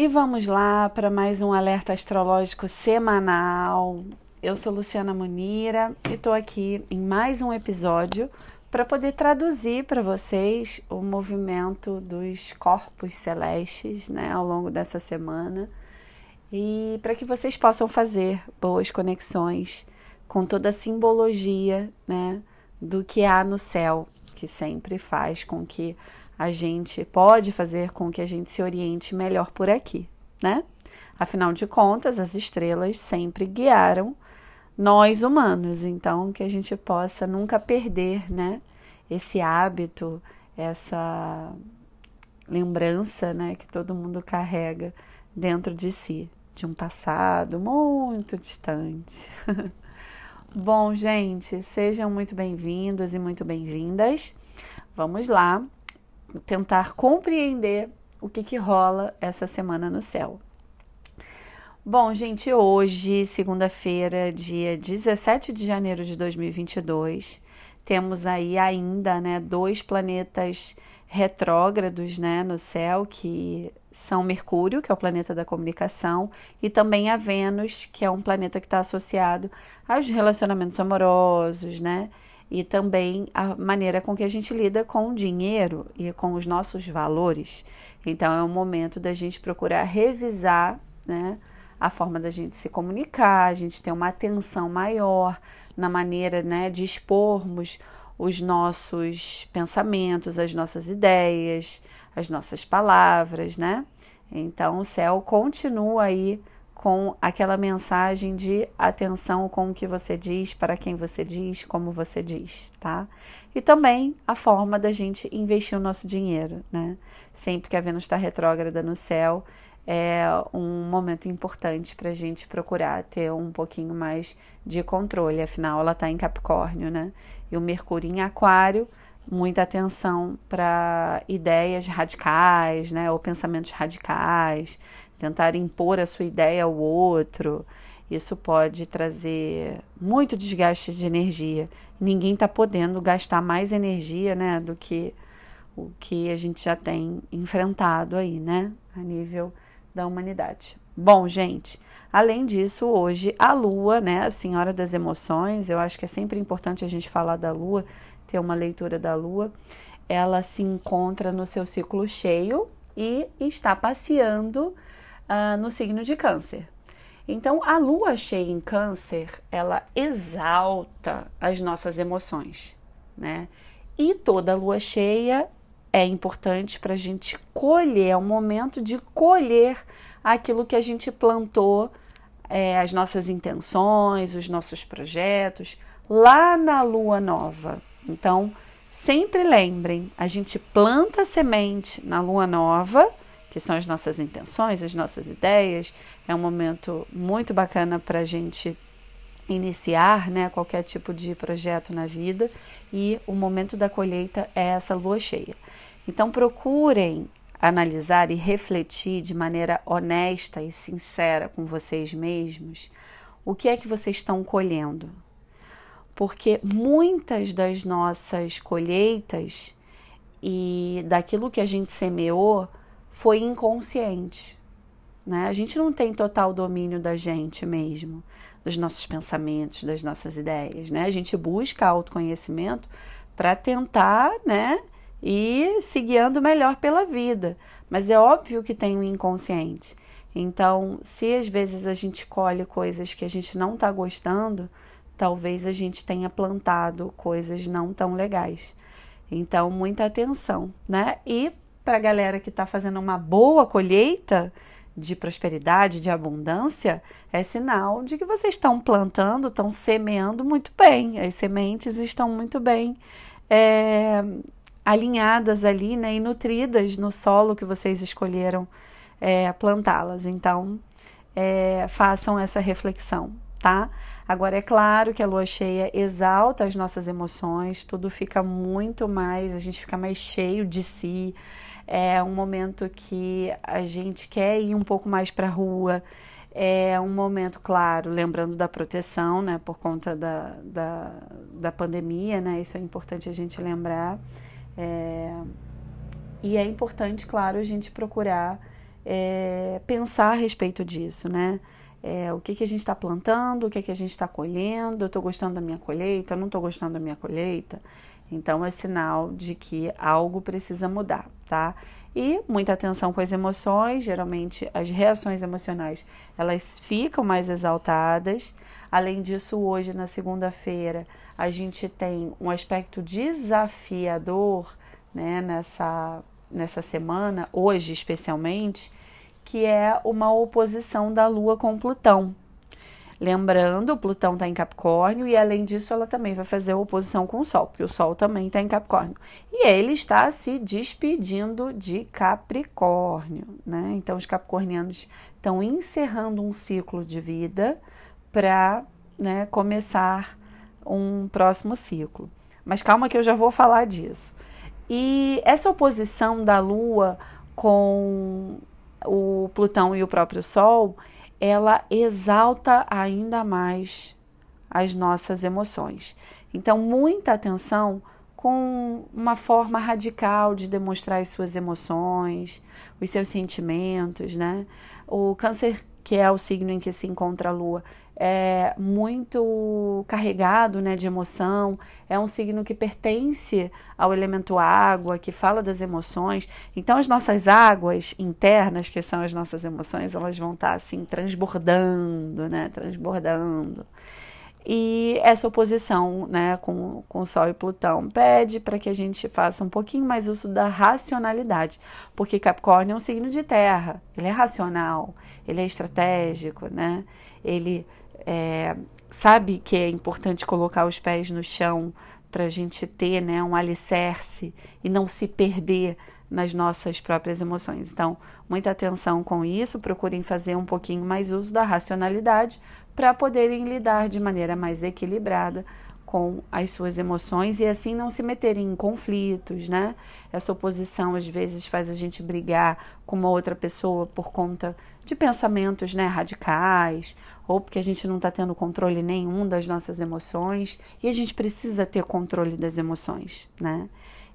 E vamos lá para mais um alerta astrológico semanal. Eu sou Luciana Munira e estou aqui em mais um episódio para poder traduzir para vocês o movimento dos corpos celestes né, ao longo dessa semana e para que vocês possam fazer boas conexões com toda a simbologia né, do que há no céu, que sempre faz com que a gente pode fazer com que a gente se oriente melhor por aqui, né? Afinal de contas, as estrelas sempre guiaram nós humanos, então que a gente possa nunca perder, né, esse hábito, essa lembrança, né, que todo mundo carrega dentro de si, de um passado muito distante. Bom, gente, sejam muito bem-vindos e muito bem-vindas. Vamos lá tentar compreender o que, que rola essa semana no céu. Bom, gente, hoje, segunda-feira, dia 17 de janeiro de 2022, temos aí ainda, né, dois planetas retrógrados, né, no céu, que são Mercúrio, que é o planeta da comunicação, e também a Vênus, que é um planeta que está associado aos relacionamentos amorosos, né, e também a maneira com que a gente lida com o dinheiro e com os nossos valores. Então é um momento da gente procurar revisar, né, a forma da gente se comunicar, a gente ter uma atenção maior na maneira, né, de expormos os nossos pensamentos, as nossas ideias, as nossas palavras, né? Então o céu continua aí com aquela mensagem de atenção com o que você diz, para quem você diz, como você diz, tá? E também a forma da gente investir o nosso dinheiro, né? Sempre que a Vênus está retrógrada no céu, é um momento importante para a gente procurar ter um pouquinho mais de controle, afinal ela está em Capricórnio, né? E o Mercúrio em Aquário, muita atenção para ideias radicais, né? Ou pensamentos radicais, tentar impor a sua ideia ao outro. Isso pode trazer muito desgaste de energia. Ninguém está podendo gastar mais energia né, do que o que a gente já tem enfrentado aí, né? A nível da humanidade. Bom, gente, além disso, hoje a Lua, né, a Senhora das Emoções, eu acho que é sempre importante a gente falar da Lua, ter uma leitura da Lua. Ela se encontra no seu ciclo cheio e está passeando uh, no signo de Câncer. Então, a lua cheia em Câncer, ela exalta as nossas emoções, né? E toda lua cheia é importante para a gente colher, é um momento de colher aquilo que a gente plantou, é, as nossas intenções, os nossos projetos, lá na lua nova. Então, sempre lembrem, a gente planta a semente na lua nova que são as nossas intenções, as nossas ideias. É um momento muito bacana para a gente iniciar né, qualquer tipo de projeto na vida e o momento da colheita é essa lua cheia. Então procurem analisar e refletir de maneira honesta e sincera com vocês mesmos o que é que vocês estão colhendo. Porque muitas das nossas colheitas e daquilo que a gente semeou foi inconsciente. Né? A gente não tem total domínio da gente mesmo, dos nossos pensamentos, das nossas ideias. Né? A gente busca autoconhecimento para tentar né, ir se guiando melhor pela vida. Mas é óbvio que tem o um inconsciente. Então, se às vezes a gente colhe coisas que a gente não está gostando, talvez a gente tenha plantado coisas não tão legais. Então, muita atenção, né? E para a galera que está fazendo uma boa colheita de prosperidade, de abundância, é sinal de que vocês estão plantando, estão semeando muito bem. As sementes estão muito bem é, alinhadas ali né, e nutridas no solo que vocês escolheram é, plantá-las. Então, é, façam essa reflexão, tá? Agora, é claro que a lua cheia exalta as nossas emoções, tudo fica muito mais, a gente fica mais cheio de si, é um momento que a gente quer ir um pouco mais para a rua. É um momento, claro, lembrando da proteção, né, por conta da, da, da pandemia, né, isso é importante a gente lembrar. É, e é importante, claro, a gente procurar é, pensar a respeito disso, né? É, o que, que a gente está plantando, o que, que a gente está colhendo, eu estou gostando da minha colheita, não estou gostando da minha colheita. Então é sinal de que algo precisa mudar, tá? E muita atenção com as emoções, geralmente as reações emocionais, elas ficam mais exaltadas. Além disso, hoje na segunda-feira, a gente tem um aspecto desafiador, né, nessa nessa semana, hoje especialmente, que é uma oposição da Lua com Plutão. Lembrando, Plutão está em Capricórnio e, além disso, ela também vai fazer oposição com o Sol, porque o Sol também está em Capricórnio. E ele está se despedindo de Capricórnio, né? Então, os capricornianos estão encerrando um ciclo de vida para né, começar um próximo ciclo. Mas calma que eu já vou falar disso. E essa oposição da Lua com o Plutão e o próprio Sol ela exalta ainda mais as nossas emoções. Então, muita atenção com uma forma radical de demonstrar as suas emoções, os seus sentimentos, né? O câncer, que é o signo em que se encontra a lua, é muito carregado né, de emoção, é um signo que pertence ao elemento água, que fala das emoções. Então, as nossas águas internas, que são as nossas emoções, elas vão estar assim transbordando, né, transbordando. E essa oposição né, com, com Sol e Plutão pede para que a gente faça um pouquinho mais uso da racionalidade, porque Capricórnio é um signo de terra, ele é racional, ele é estratégico, né? ele é, sabe que é importante colocar os pés no chão para a gente ter né, um alicerce e não se perder nas nossas próprias emoções. Então, muita atenção com isso, procurem fazer um pouquinho mais uso da racionalidade para poderem lidar de maneira mais equilibrada com as suas emoções e assim não se meterem em conflitos, né? Essa oposição às vezes faz a gente brigar com uma outra pessoa por conta de pensamentos, né, radicais, ou porque a gente não está tendo controle nenhum das nossas emoções e a gente precisa ter controle das emoções, né?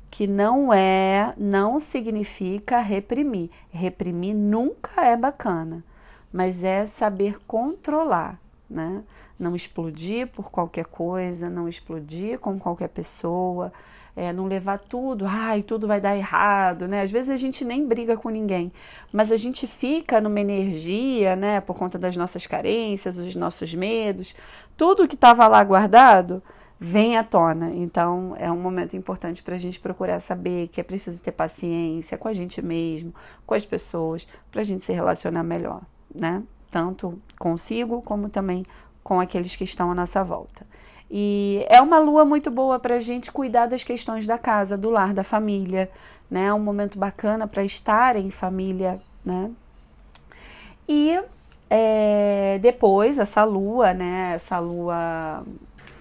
Que não é, não significa reprimir. Reprimir nunca é bacana, mas é saber controlar, né? Não explodir por qualquer coisa, não explodir com qualquer pessoa, é, não levar tudo, ai, tudo vai dar errado, né? Às vezes a gente nem briga com ninguém, mas a gente fica numa energia, né, por conta das nossas carências, dos nossos medos, tudo que estava lá guardado vem à tona. Então é um momento importante para a gente procurar saber que é preciso ter paciência com a gente mesmo, com as pessoas, para a gente se relacionar melhor, né? Tanto consigo como também com aqueles que estão à nossa volta. E é uma lua muito boa para a gente cuidar das questões da casa, do lar, da família, né? É um momento bacana para estar em família, né? E é, depois, essa lua, né? Essa lua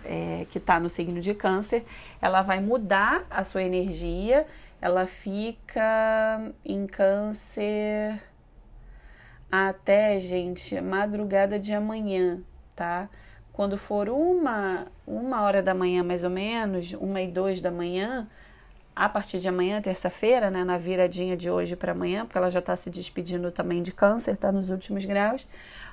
é, que está no signo de Câncer, ela vai mudar a sua energia, ela fica em Câncer até, gente, madrugada de amanhã, tá? Quando for uma, uma hora da manhã, mais ou menos, uma e dois da manhã, a partir de amanhã, terça-feira, né, na viradinha de hoje para amanhã, porque ela já está se despedindo também de câncer, está nos últimos graus,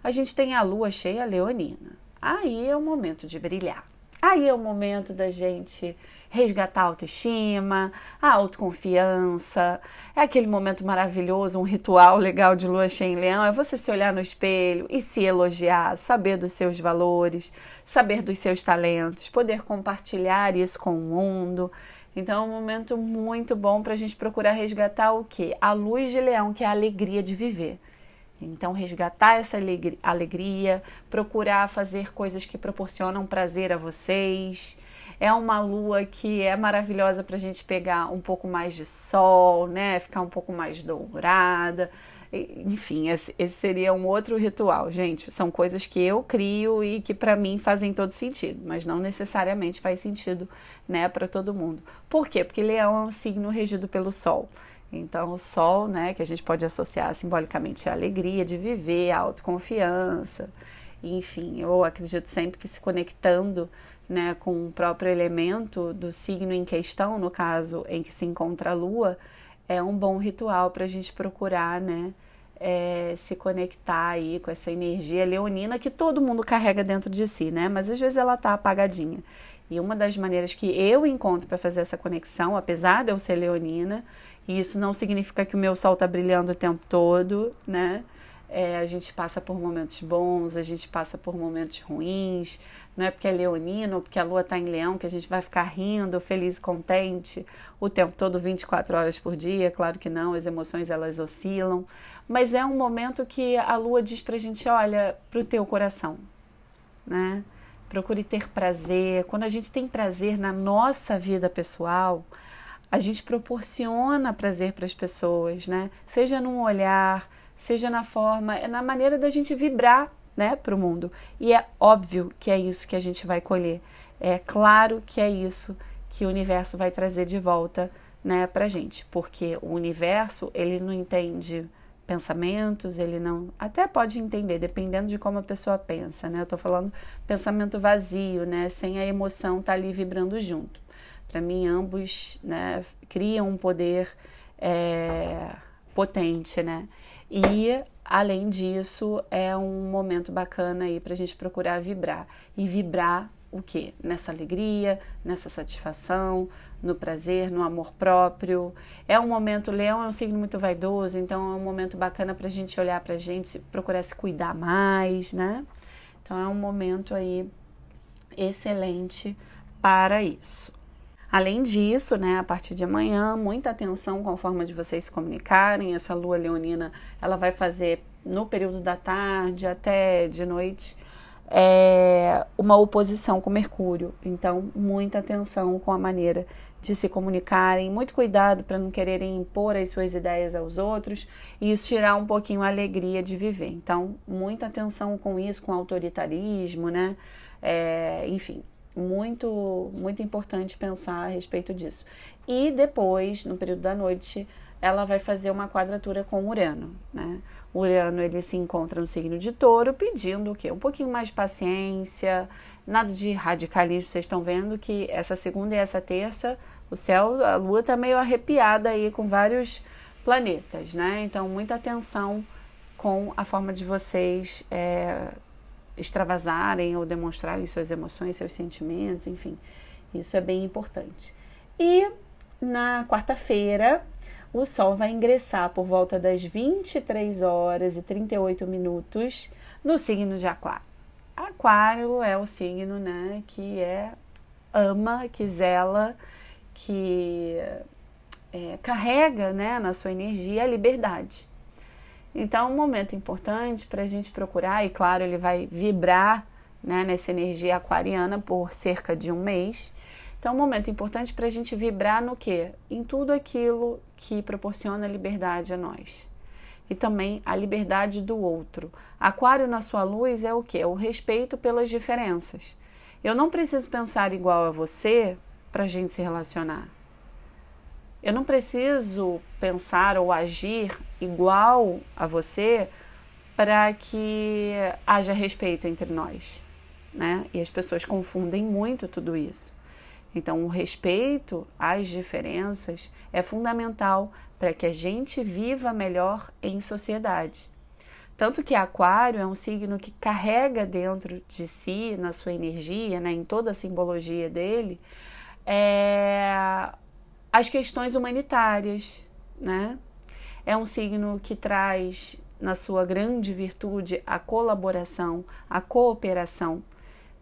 a gente tem a lua cheia leonina. Aí é o momento de brilhar. Aí é o momento da gente resgatar a autoestima, a autoconfiança. É aquele momento maravilhoso, um ritual legal de lua cheia em leão. É você se olhar no espelho e se elogiar, saber dos seus valores, saber dos seus talentos, poder compartilhar isso com o mundo. Então é um momento muito bom para a gente procurar resgatar o que? A luz de leão, que é a alegria de viver. Então, resgatar essa alegria, procurar fazer coisas que proporcionam prazer a vocês, é uma lua que é maravilhosa para a gente pegar um pouco mais de sol, né? Ficar um pouco mais dourada. Enfim, esse, seria um outro ritual, gente. São coisas que eu crio e que para mim fazem todo sentido, mas não necessariamente faz sentido, né, para todo mundo. Por quê? Porque Leão é um signo regido pelo Sol. Então, o sol, né, que a gente pode associar simbolicamente à alegria de viver, à autoconfiança, enfim, eu acredito sempre que se conectando né, com o próprio elemento do signo em questão, no caso em que se encontra a lua, é um bom ritual para a gente procurar né, é, se conectar aí com essa energia leonina que todo mundo carrega dentro de si, né? Mas às vezes ela tá apagadinha. E uma das maneiras que eu encontro para fazer essa conexão, apesar de eu ser leonina, e isso não significa que o meu sol tá brilhando o tempo todo, né? É, a gente passa por momentos bons, a gente passa por momentos ruins. Não é porque é leonino ou porque a lua está em leão que a gente vai ficar rindo, feliz e contente o tempo todo, 24 horas por dia. Claro que não, as emoções elas oscilam. Mas é um momento que a lua diz pra gente: olha, pro teu coração, né? Procure ter prazer. Quando a gente tem prazer na nossa vida pessoal, a gente proporciona prazer para as pessoas, né? Seja num olhar, seja na forma, é na maneira da gente vibrar né, para o mundo. E é óbvio que é isso que a gente vai colher. É claro que é isso que o universo vai trazer de volta, né, para gente, porque o universo ele não entende pensamentos, ele não até pode entender, dependendo de como a pessoa pensa, né? Eu tô falando pensamento vazio, né, sem a emoção tá ali vibrando junto. Para mim, ambos, né, criam um poder é, potente, né? E além disso, é um momento bacana aí para a gente procurar vibrar. E vibrar o quê? Nessa alegria, nessa satisfação, no prazer, no amor próprio. É um momento, leão é um signo muito vaidoso, então é um momento bacana para a gente olhar para a gente, procurar se cuidar mais, né? Então é um momento aí excelente para isso. Além disso, né, a partir de amanhã, muita atenção com a forma de vocês se comunicarem. Essa lua leonina, ela vai fazer no período da tarde até de noite é, uma oposição com Mercúrio. Então, muita atenção com a maneira de se comunicarem, muito cuidado para não quererem impor as suas ideias aos outros e isso tirar um pouquinho a alegria de viver. Então, muita atenção com isso, com autoritarismo, né? É, enfim, muito, muito importante pensar a respeito disso. E depois, no período da noite, ela vai fazer uma quadratura com Urano, né? Urano ele se encontra no signo de Touro, pedindo o quê? Um pouquinho mais de paciência, nada de radicalismo. Vocês estão vendo que essa segunda e essa terça, o céu, a Lua está meio arrepiada aí com vários planetas, né? Então muita atenção com a forma de vocês é, extravasarem ou demonstrarem suas emoções, seus sentimentos, enfim. Isso é bem importante. E na quarta-feira, o Sol vai ingressar por volta das 23 horas e 38 minutos no signo de Aquário. Aquário é o signo, né, que é ama, que zela, que é, carrega, né, na sua energia a liberdade. Então, é um momento importante para a gente procurar, e claro, ele vai vibrar né, nessa energia aquariana por cerca de um mês. Então, é um momento importante para a gente vibrar no quê? Em tudo aquilo que proporciona liberdade a nós. E também a liberdade do outro. Aquário na sua luz é o quê? É o respeito pelas diferenças. Eu não preciso pensar igual a você para a gente se relacionar. Eu não preciso pensar ou agir igual a você para que haja respeito entre nós, né? E as pessoas confundem muito tudo isso. Então, o respeito às diferenças é fundamental para que a gente viva melhor em sociedade. Tanto que Aquário é um signo que carrega dentro de si, na sua energia, né, em toda a simbologia dele, é, as questões humanitárias, né? É um signo que traz na sua grande virtude a colaboração, a cooperação.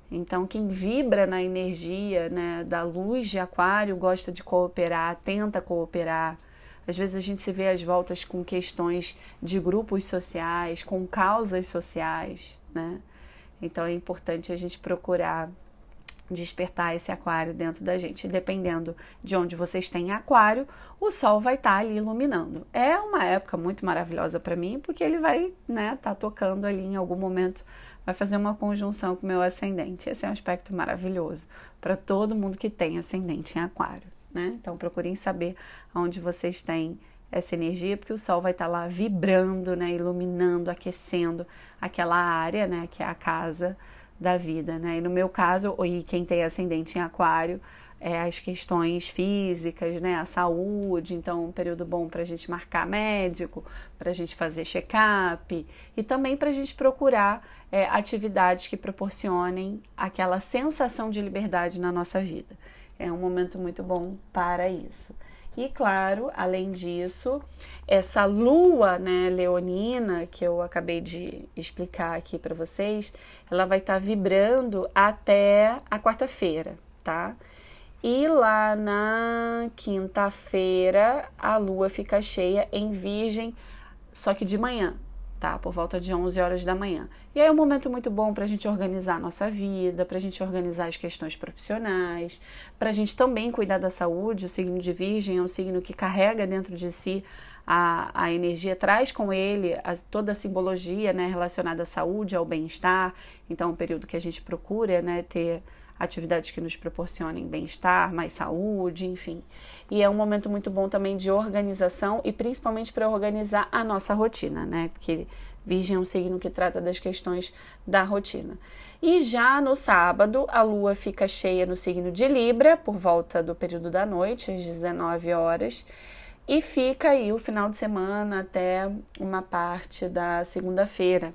Então, quem vibra na energia né, da luz de Aquário gosta de cooperar, tenta cooperar. Às vezes a gente se vê às voltas com questões de grupos sociais, com causas sociais, né? Então é importante a gente procurar despertar esse aquário dentro da gente. Dependendo de onde vocês têm aquário, o sol vai estar tá ali iluminando. É uma época muito maravilhosa para mim, porque ele vai, né, tá tocando ali em algum momento, vai fazer uma conjunção com o meu ascendente. Esse é um aspecto maravilhoso para todo mundo que tem ascendente em aquário, né? Então procurem saber onde vocês têm essa energia, porque o sol vai estar tá lá vibrando, né, iluminando, aquecendo aquela área, né, que é a casa da vida, né? E no meu caso, e quem tem ascendente em aquário, é, as questões físicas, né, a saúde, então um período bom para a gente marcar médico, para a gente fazer check-up e também para a gente procurar é, atividades que proporcionem aquela sensação de liberdade na nossa vida. É um momento muito bom para isso. E claro, além disso, essa lua, né, leonina, que eu acabei de explicar aqui para vocês, ela vai estar tá vibrando até a quarta-feira, tá? E lá na quinta-feira, a lua fica cheia em Virgem, só que de manhã, tá? Por volta de 11 horas da manhã. E aí é um momento muito bom para a gente organizar a nossa vida, para a gente organizar as questões profissionais, para a gente também cuidar da saúde. O signo de Virgem é um signo que carrega dentro de si a, a energia, traz com ele a, toda a simbologia né, relacionada à saúde, ao bem-estar. Então, é um período que a gente procura né, ter atividades que nos proporcionem bem-estar, mais saúde, enfim. E é um momento muito bom também de organização e principalmente para organizar a nossa rotina, né? Porque Virgem é um signo que trata das questões da rotina. E já no sábado, a lua fica cheia no signo de Libra, por volta do período da noite, às 19 horas, e fica aí o final de semana até uma parte da segunda-feira.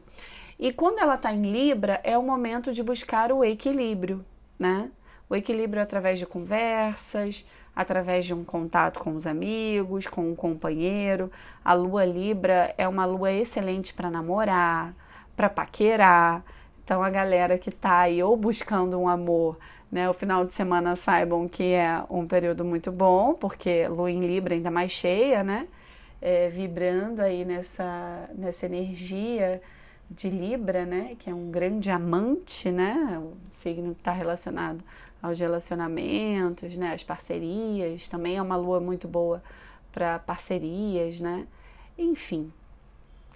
E quando ela está em Libra, é o momento de buscar o equilíbrio, né? O equilíbrio através de conversas, através de um contato com os amigos, com um companheiro. A lua Libra é uma lua excelente para namorar, para paquerar. Então a galera que está aí ou buscando um amor, né, o final de semana saibam que é um período muito bom, porque lua em Libra ainda mais cheia, né? É, vibrando aí nessa, nessa energia de Libra, né, que é um grande amante, né, o signo está relacionado aos relacionamentos, né, às parcerias, também é uma lua muito boa para parcerias, né, enfim,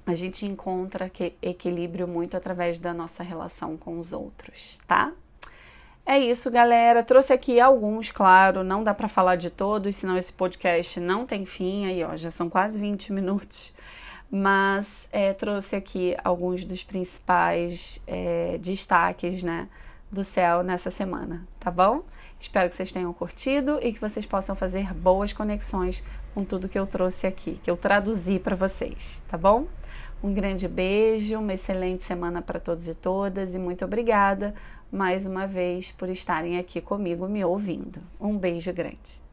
a gente encontra equilíbrio muito através da nossa relação com os outros, tá? É isso, galera. Trouxe aqui alguns, claro, não dá para falar de todos, senão esse podcast não tem fim. Aí, ó, já são quase 20 minutos mas é, trouxe aqui alguns dos principais é, destaques né, do céu nessa semana, tá bom? Espero que vocês tenham curtido e que vocês possam fazer boas conexões com tudo que eu trouxe aqui, que eu traduzi para vocês, tá bom? Um grande beijo, uma excelente semana para todos e todas e muito obrigada mais uma vez por estarem aqui comigo me ouvindo. Um beijo grande.